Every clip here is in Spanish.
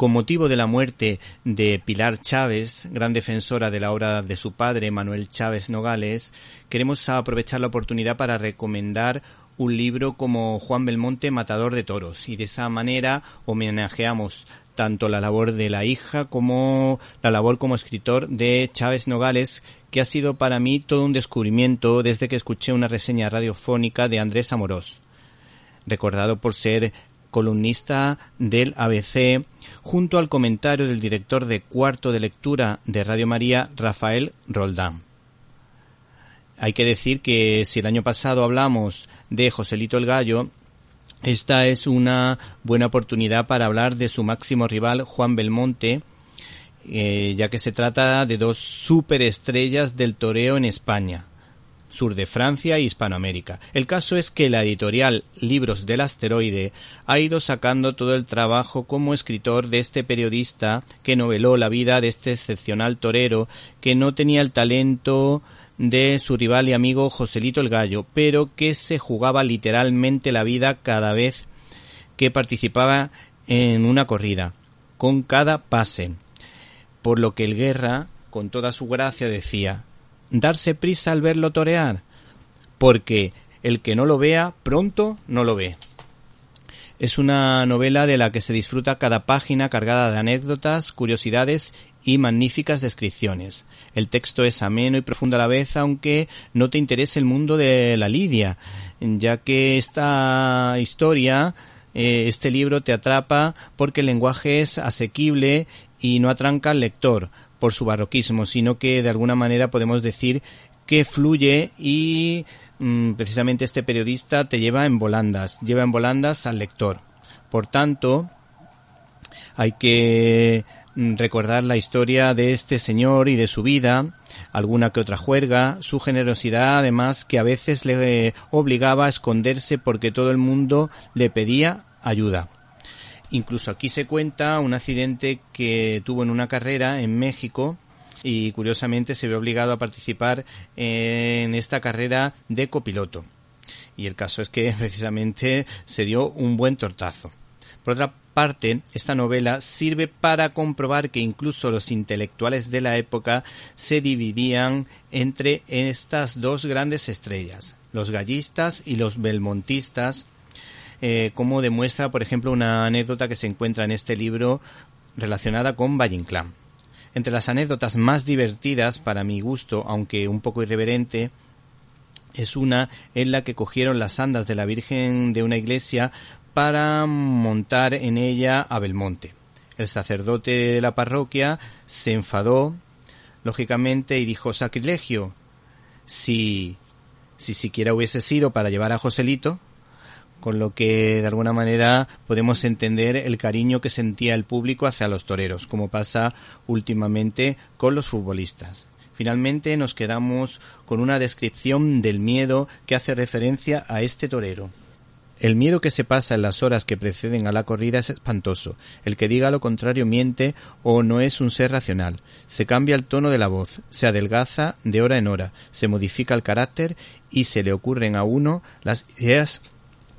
Con motivo de la muerte de Pilar Chávez, gran defensora de la obra de su padre, Manuel Chávez Nogales, queremos aprovechar la oportunidad para recomendar un libro como Juan Belmonte, Matador de Toros, y de esa manera homenajeamos tanto la labor de la hija como la labor como escritor de Chávez Nogales, que ha sido para mí todo un descubrimiento desde que escuché una reseña radiofónica de Andrés Amorós, recordado por ser columnista del ABC, junto al comentario del director de cuarto de lectura de Radio María, Rafael Roldán. Hay que decir que si el año pasado hablamos de Joselito el Gallo, esta es una buena oportunidad para hablar de su máximo rival, Juan Belmonte, eh, ya que se trata de dos superestrellas del toreo en España, sur de Francia e Hispanoamérica. El caso es que la editorial Libros del Asteroide ha ido sacando todo el trabajo como escritor de este periodista que noveló la vida de este excepcional torero que no tenía el talento de su rival y amigo Joselito el Gallo, pero que se jugaba literalmente la vida cada vez que participaba en una corrida, con cada pase. Por lo que el Guerra, con toda su gracia, decía darse prisa al verlo torear, porque el que no lo vea pronto no lo ve. Es una novela de la que se disfruta cada página cargada de anécdotas, curiosidades y magníficas descripciones. El texto es ameno y profundo a la vez, aunque no te interese el mundo de la lidia, ya que esta historia, eh, este libro te atrapa porque el lenguaje es asequible y no atranca al lector por su barroquismo, sino que de alguna manera podemos decir que fluye y mm, precisamente este periodista te lleva en volandas, lleva en volandas al lector. Por tanto, hay que Mm, recordar la historia de este señor y de su vida, alguna que otra juerga, su generosidad además que a veces le obligaba a esconderse porque todo el mundo le pedía ayuda. Incluso aquí se cuenta un accidente que tuvo en una carrera en México y curiosamente se ve obligado a participar en esta carrera de copiloto. Y el caso es que precisamente se dio un buen tortazo. Por otra parte, esta novela sirve para comprobar que incluso los intelectuales de la época se dividían entre estas dos grandes estrellas, los gallistas y los belmontistas, eh, como demuestra, por ejemplo, una anécdota que se encuentra en este libro relacionada con Valle Entre las anécdotas más divertidas, para mi gusto, aunque un poco irreverente, es una en la que cogieron las andas de la Virgen de una iglesia para montar en ella a Belmonte. El sacerdote de la parroquia se enfadó, lógicamente, y dijo sacrilegio. Si, si siquiera hubiese sido para llevar a Joselito, con lo que de alguna manera podemos entender el cariño que sentía el público hacia los toreros, como pasa últimamente con los futbolistas. Finalmente nos quedamos con una descripción del miedo que hace referencia a este torero. El miedo que se pasa en las horas que preceden a la corrida es espantoso. El que diga lo contrario miente o no es un ser racional. Se cambia el tono de la voz, se adelgaza de hora en hora, se modifica el carácter y se le ocurren a uno las ideas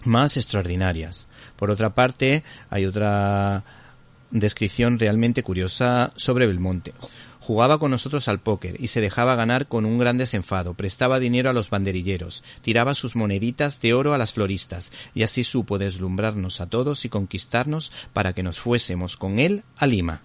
más extraordinarias. Por otra parte, hay otra descripción realmente curiosa sobre Belmonte. Jugaba con nosotros al póker y se dejaba ganar con un gran desenfado, prestaba dinero a los banderilleros, tiraba sus moneditas de oro a las floristas, y así supo deslumbrarnos a todos y conquistarnos para que nos fuésemos con él a Lima.